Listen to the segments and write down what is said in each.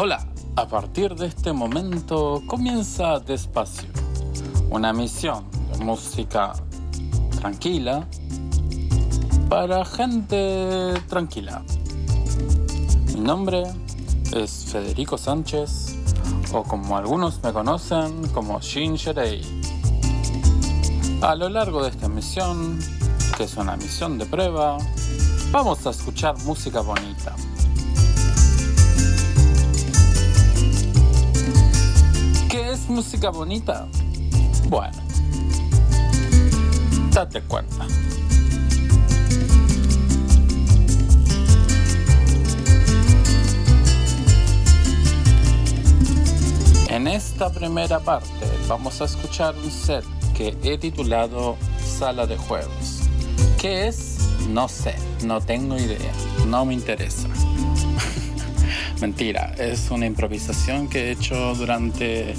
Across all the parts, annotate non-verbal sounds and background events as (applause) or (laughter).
Hola, a partir de este momento comienza Despacio, una misión de música tranquila para gente tranquila. Mi nombre es Federico Sánchez, o como algunos me conocen, como Ginger A lo largo de esta misión, que es una misión de prueba, vamos a escuchar música bonita es música bonita? Bueno, date cuenta. En esta primera parte vamos a escuchar un set que he titulado Sala de Juegos. ¿Qué es? No sé, no tengo idea, no me interesa. (laughs) Mentira, es una improvisación que he hecho durante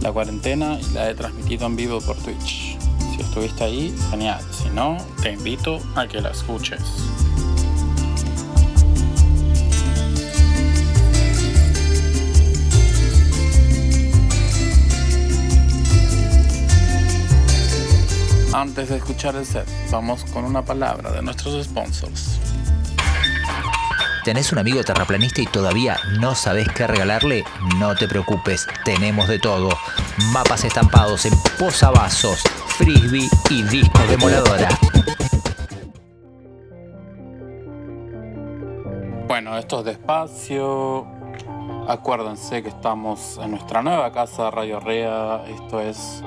la cuarentena y la he transmitido en vivo por Twitch. Si estuviste ahí, genial. Si no, te invito a que la escuches. Antes de escuchar el set, vamos con una palabra de nuestros sponsors. ¿Tenés un amigo terraplanista y todavía no sabes qué regalarle? No te preocupes, tenemos de todo. Mapas estampados en posavasos, frisbee y disco de moladora. Bueno, esto es despacio. Acuérdense que estamos en nuestra nueva casa Radio Rea. Esto es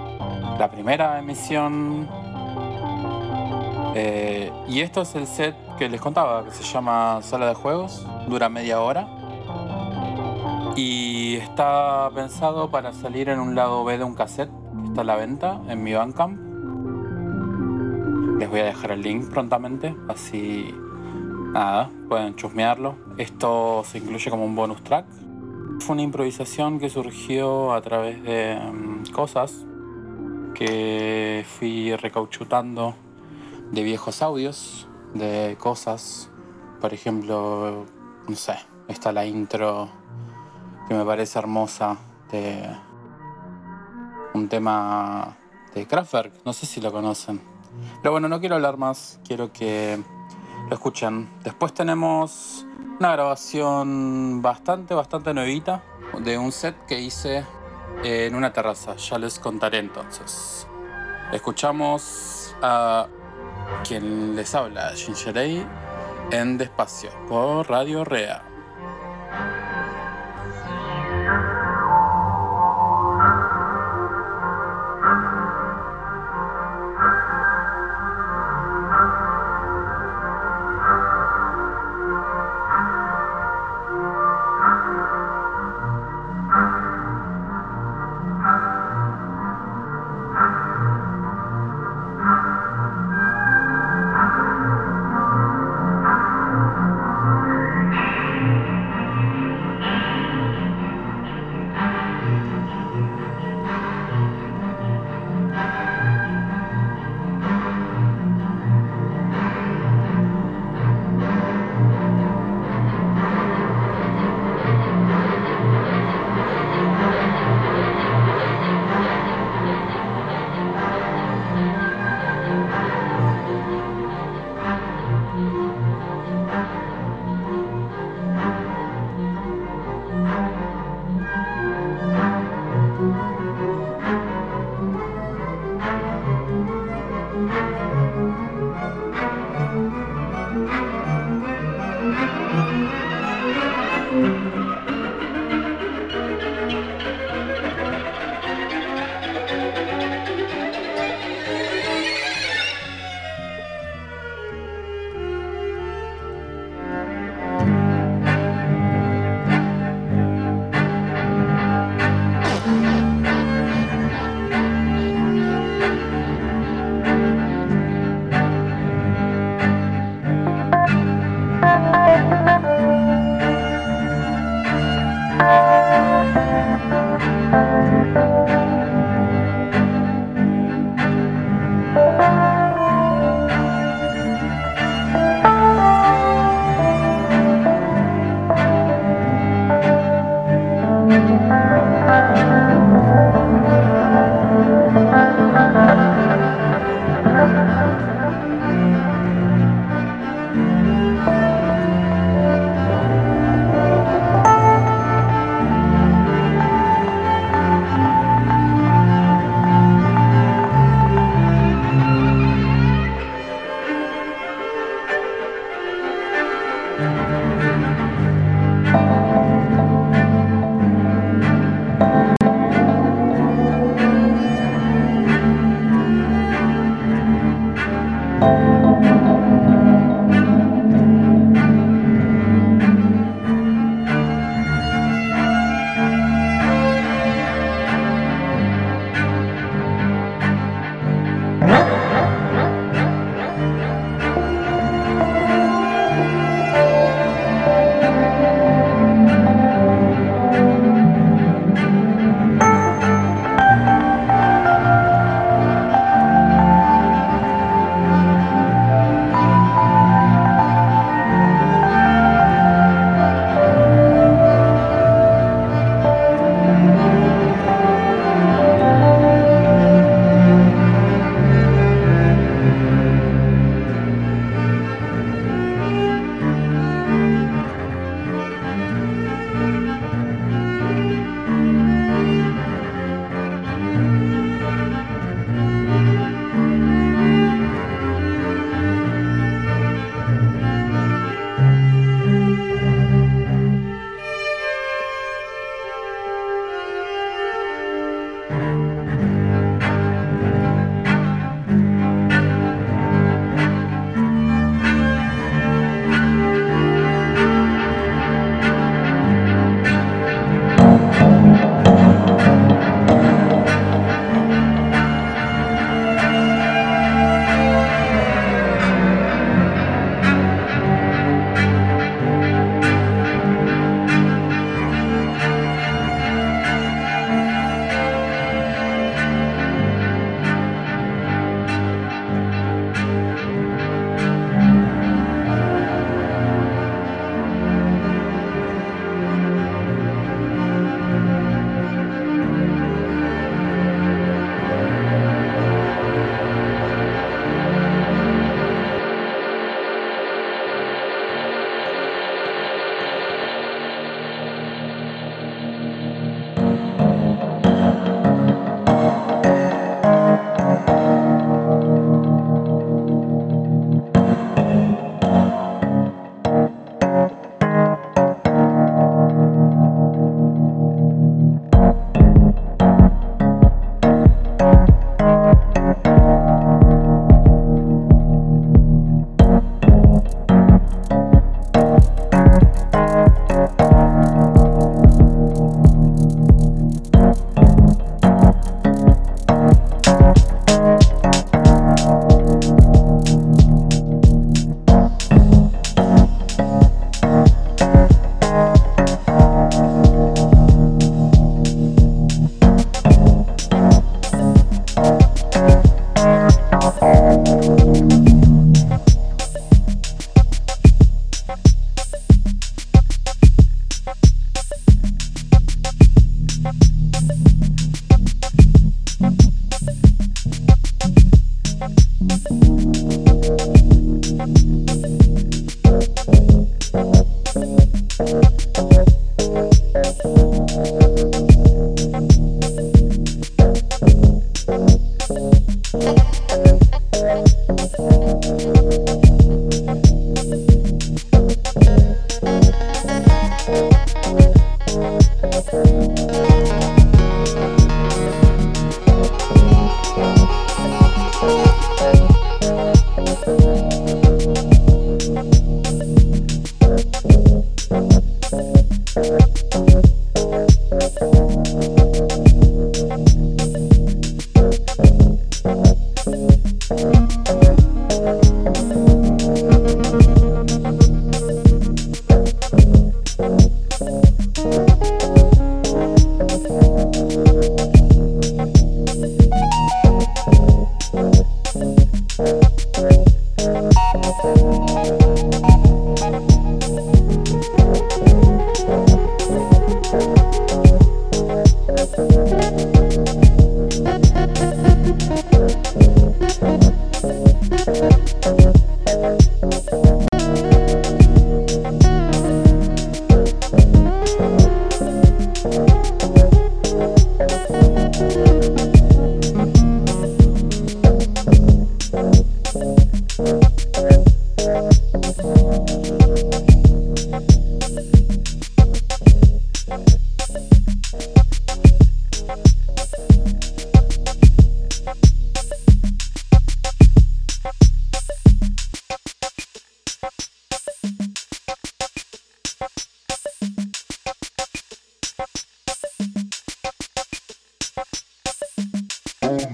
la primera emisión. Eh, y esto es el set que les contaba, que se llama Sala de Juegos, dura media hora. Y está pensado para salir en un lado B de un cassette que está a la venta en mi Bandcamp. Les voy a dejar el link prontamente, así nada, pueden chusmearlo. Esto se incluye como un bonus track. Fue una improvisación que surgió a través de mm, cosas que fui recauchutando de viejos audios de cosas. Por ejemplo, no sé, está la intro que me parece hermosa de un tema de Kraftwerk, no sé si lo conocen. Pero bueno, no quiero hablar más, quiero que lo escuchen. Después tenemos una grabación bastante, bastante nuevita de un set que hice en una terraza, ya les contaré entonces. Escuchamos a quien les habla, Ginger en Despacio, por Radio Rea.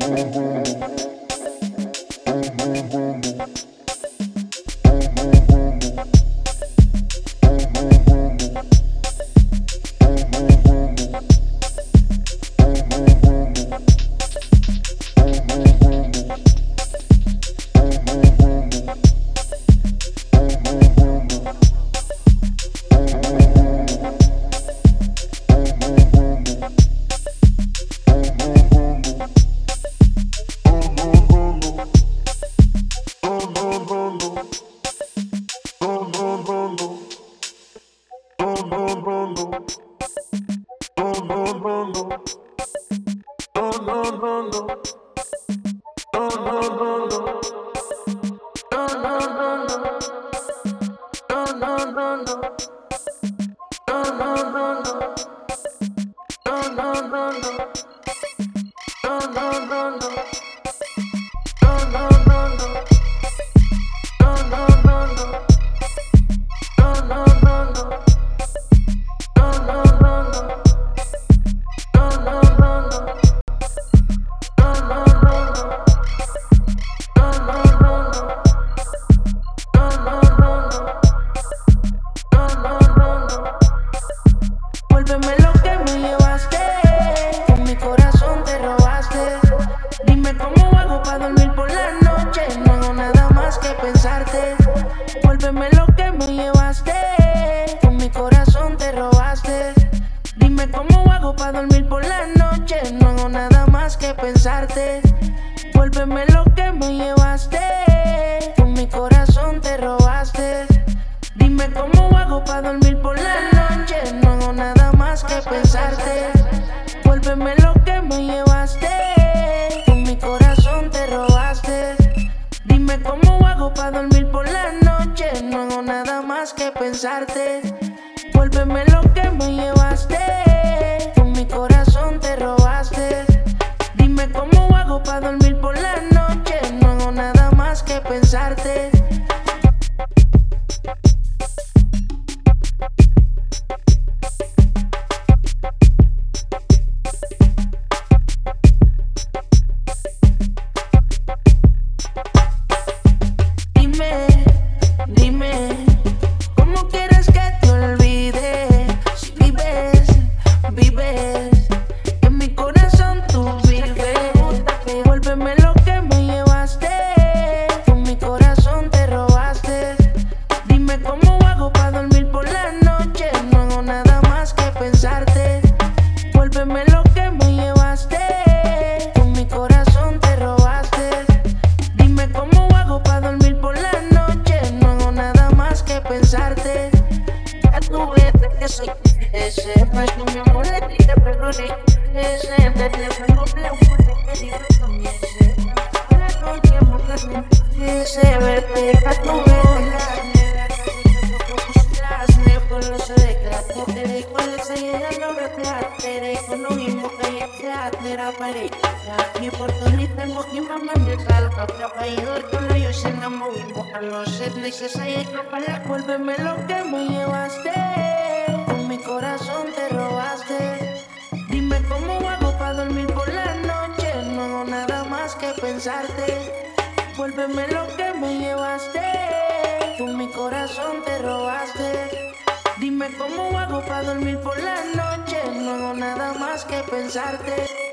boom, boom. calor se necesaria para devolverme lo que me llevaste. Con mi corazón te robaste. Dime cómo hago para dormir por la noche. No hago nada más que pensarte. Vuélveme lo que me llevaste. Tú mi corazón te robaste. Dime cómo hago para dormir por la noche. No hago nada más que pensarte.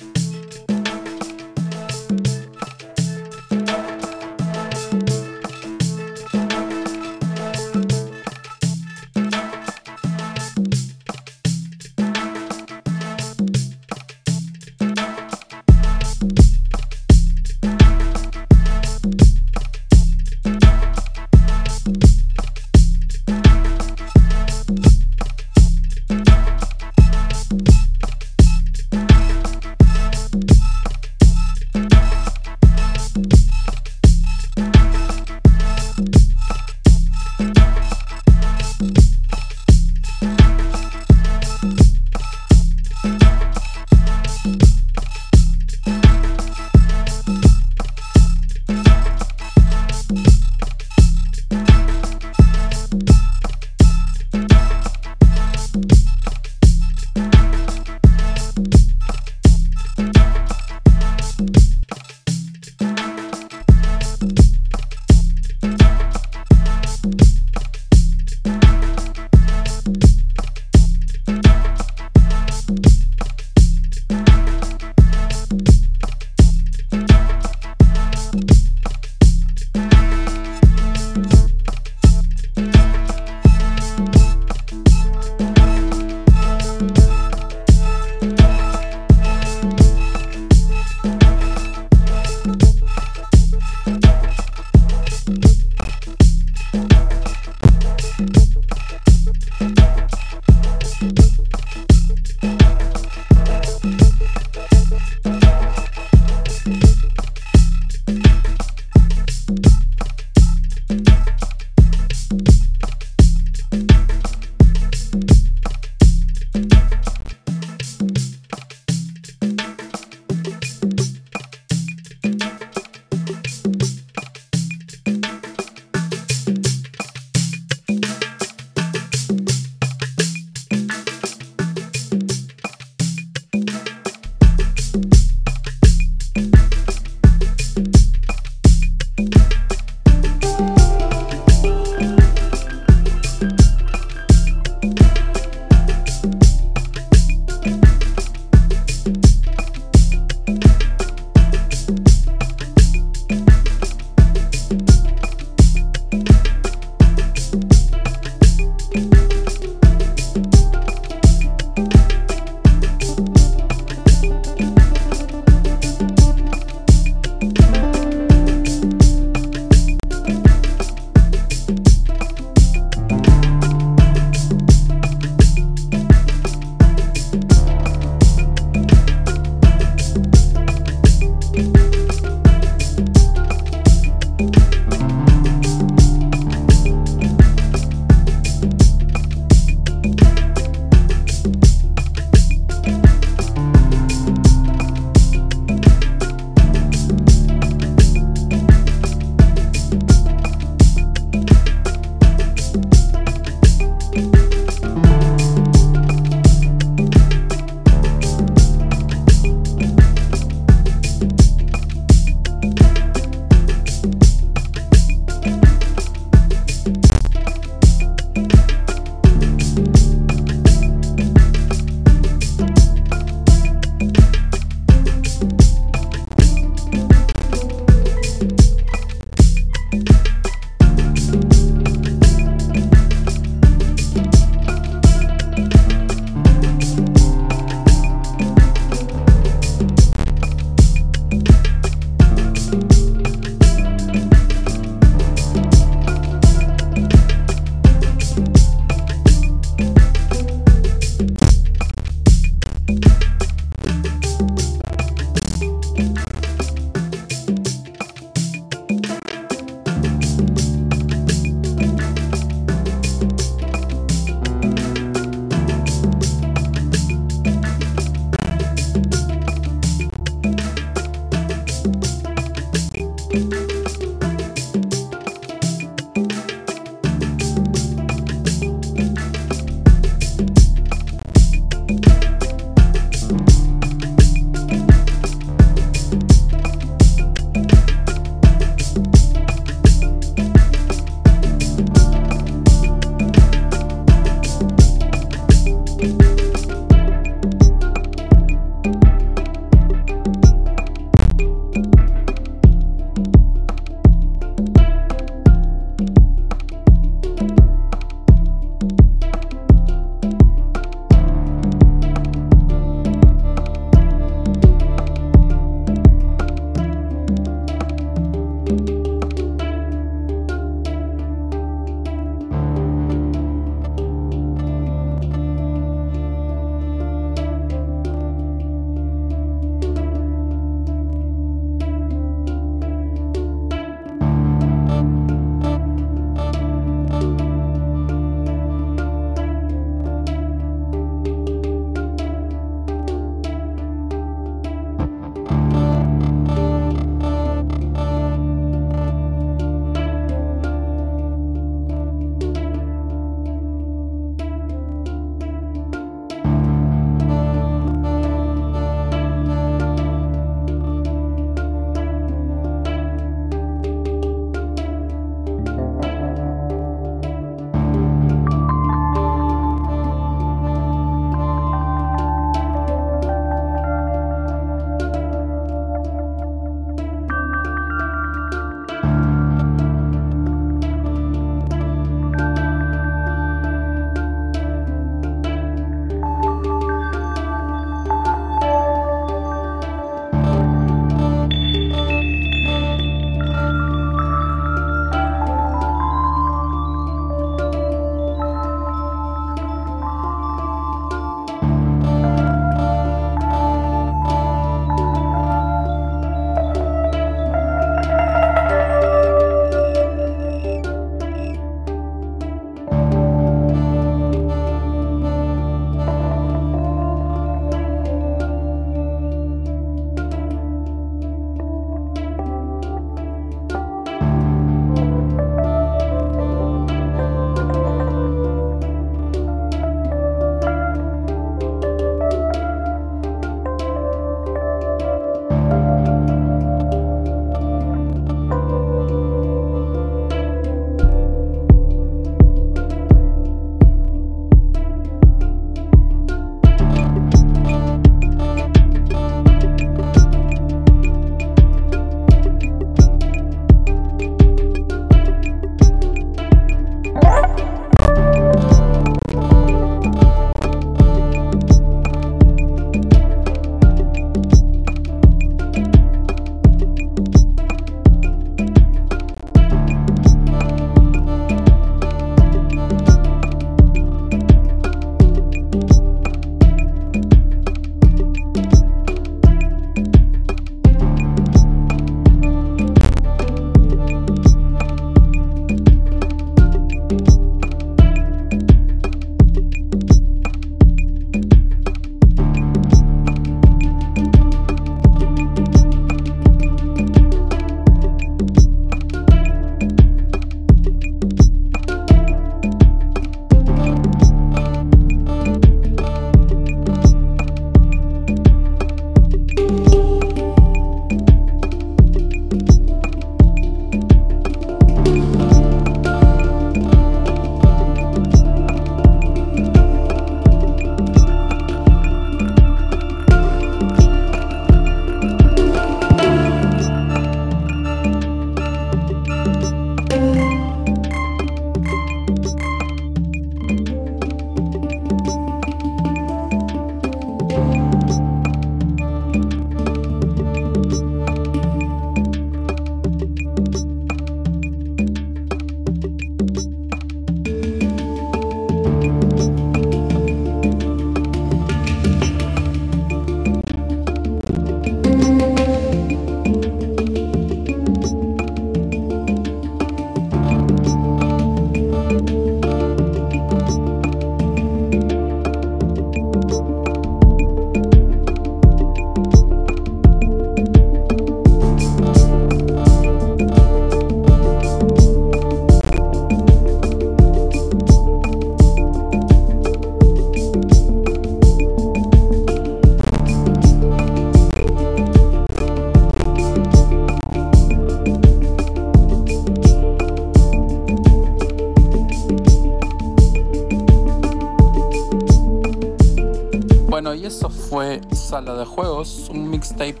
Sala de juegos, un mixtape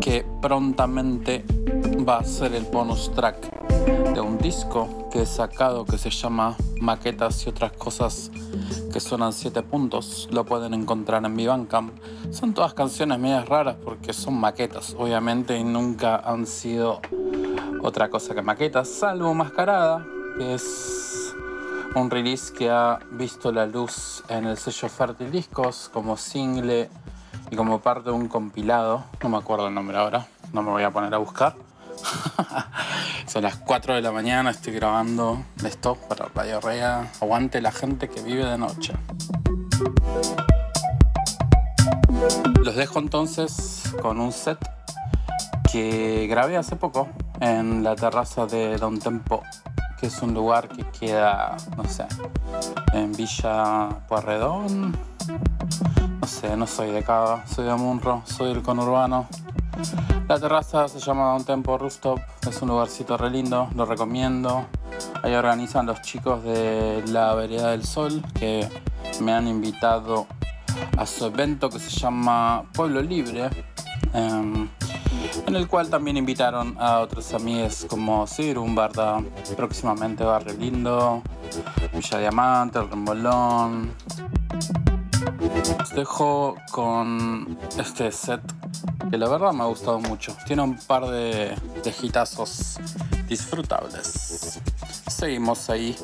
que prontamente va a ser el bonus track de un disco que he sacado que se llama Maquetas y otras cosas que suenan 7 puntos. Lo pueden encontrar en mi Bandcamp. Son todas canciones medias raras porque son maquetas, obviamente, y nunca han sido otra cosa que maquetas, salvo Mascarada, que es un release que ha visto la luz en el sello Fertil Discos como single y como parte de un compilado, no me acuerdo el nombre ahora, no me voy a poner a buscar. (laughs) Son las 4 de la mañana, estoy grabando esto para Radio Rea. Aguante la gente que vive de noche. Los dejo entonces con un set que grabé hace poco en la terraza de Don Tempo, que es un lugar que queda, no sé, en Villa Puerredón no sé, no soy de acá, soy de Munro, soy del conurbano. La terraza se llama Un Tempo Rooftop, es un lugarcito re lindo, lo recomiendo. Ahí organizan los chicos de la Vereda del Sol que me han invitado a su evento que se llama Pueblo Libre, em, en el cual también invitaron a otros amigos como un Barda, próximamente Barrio Lindo, Villa Diamante, El Rembolón. Dejo con este set que la verdad me ha gustado mucho. Tiene un par de, tejitazos disfrutables. Seguimos ahí.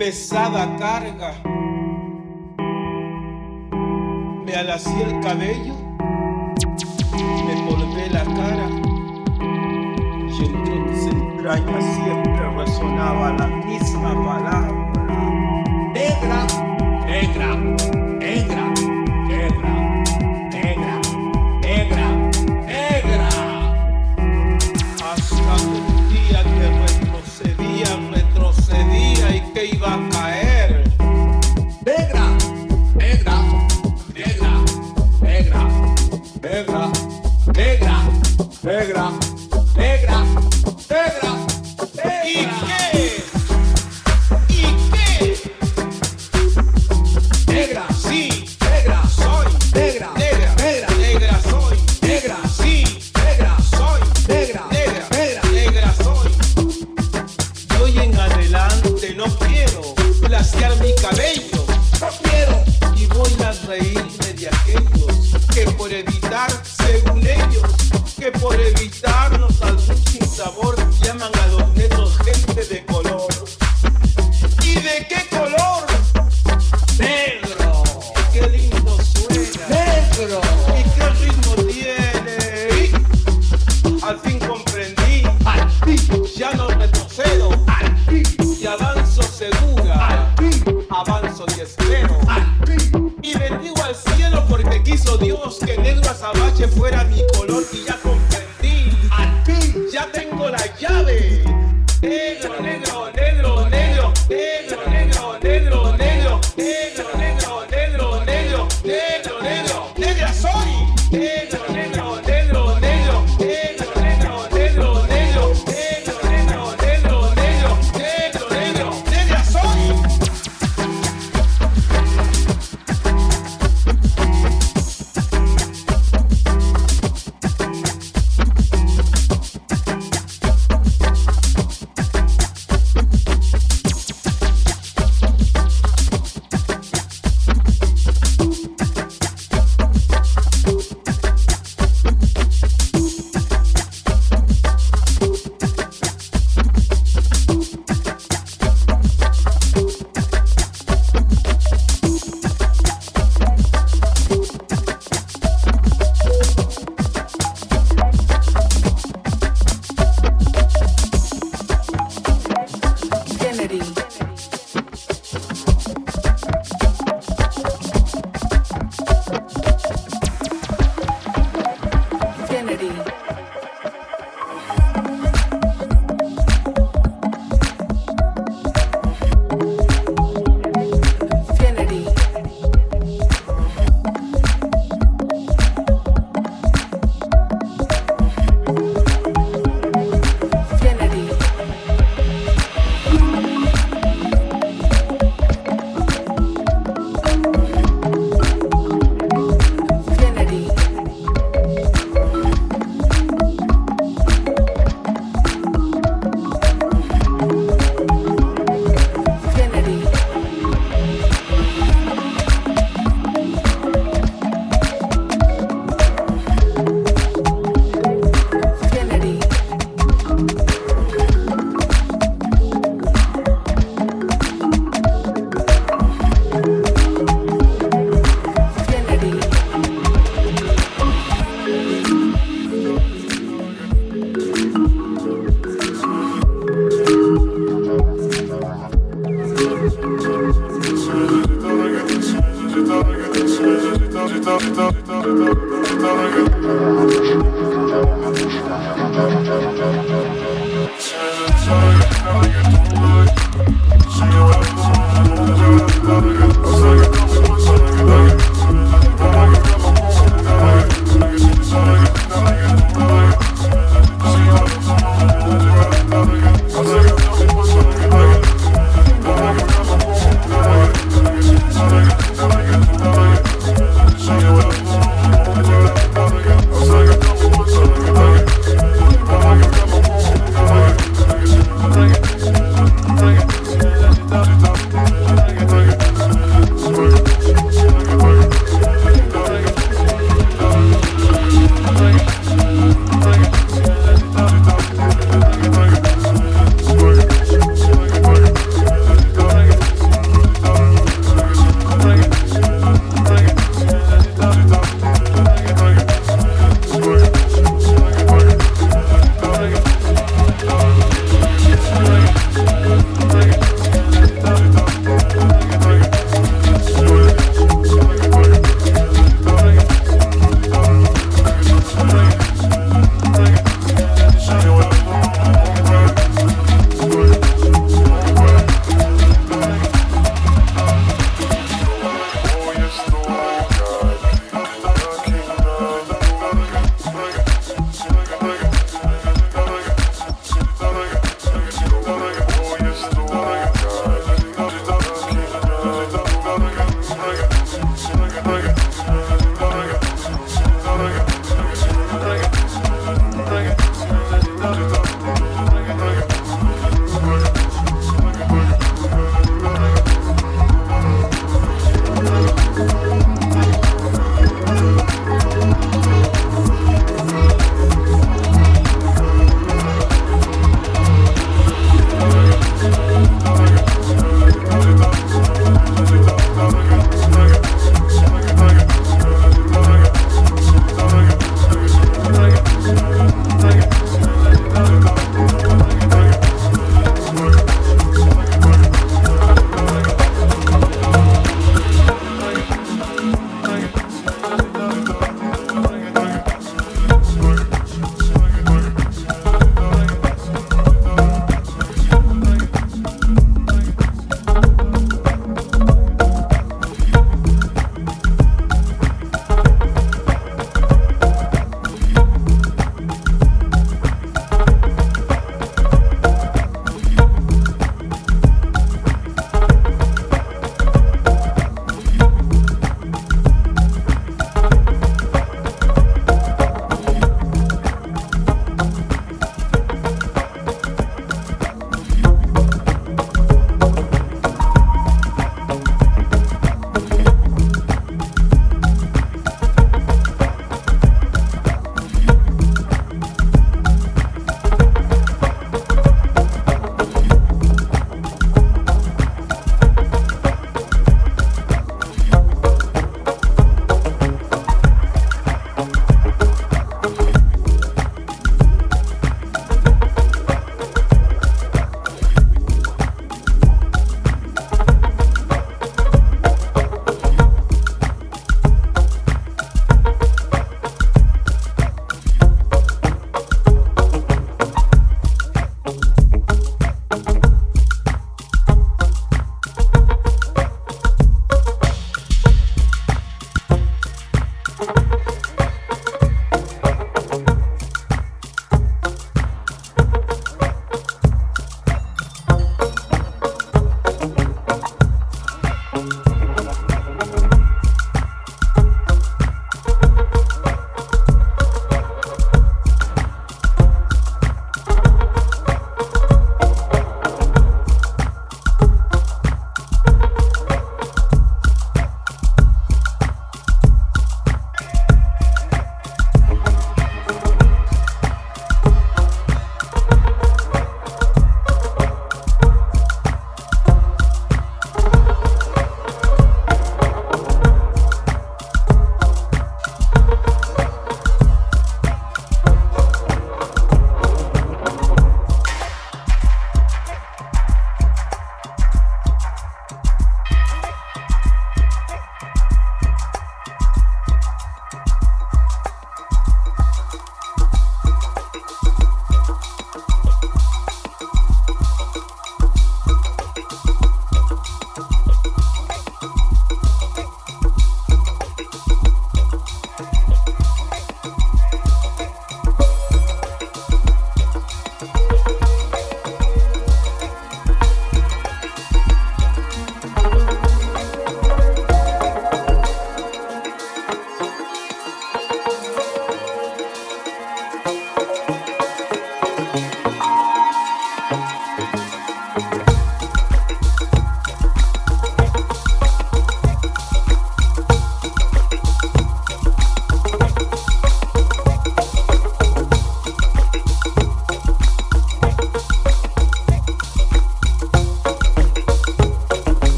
Pesada carga. Me alací el cabello, me volvé la cara y entre mis entrañas siempre resonaba la misma palabra. Negra, negra, negra, negra, negra, negra, negra. Hasta un día que retrocedía, retrocedía y que iba a negra,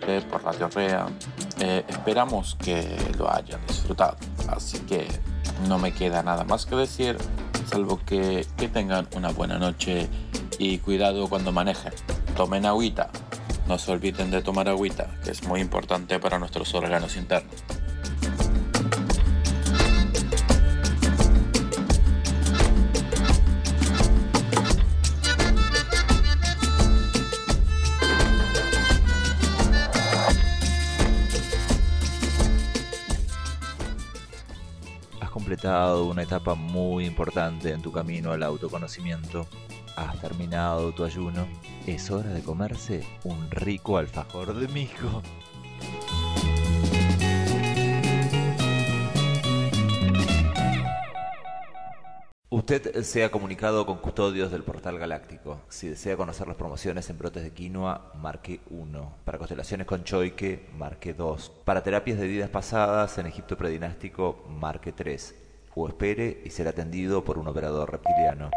7 por Radio Rea. Eh, esperamos que lo hayan disfrutado, así que no me queda nada más que decir, salvo que, que tengan una buena noche y cuidado cuando manejen. Tomen agüita, no se olviden de tomar agüita, que es muy importante para nuestros órganos internos. Etapa muy importante en tu camino al autoconocimiento. Has terminado tu ayuno. Es hora de comerse un rico alfajor de mijo. Usted se ha comunicado con custodios del portal galáctico. Si desea conocer las promociones en brotes de quinoa, marque 1. Para constelaciones con choique, marque 2. Para terapias de vidas pasadas en Egipto predinástico, marque 3. O espere y será atendido por un operador reptiliano.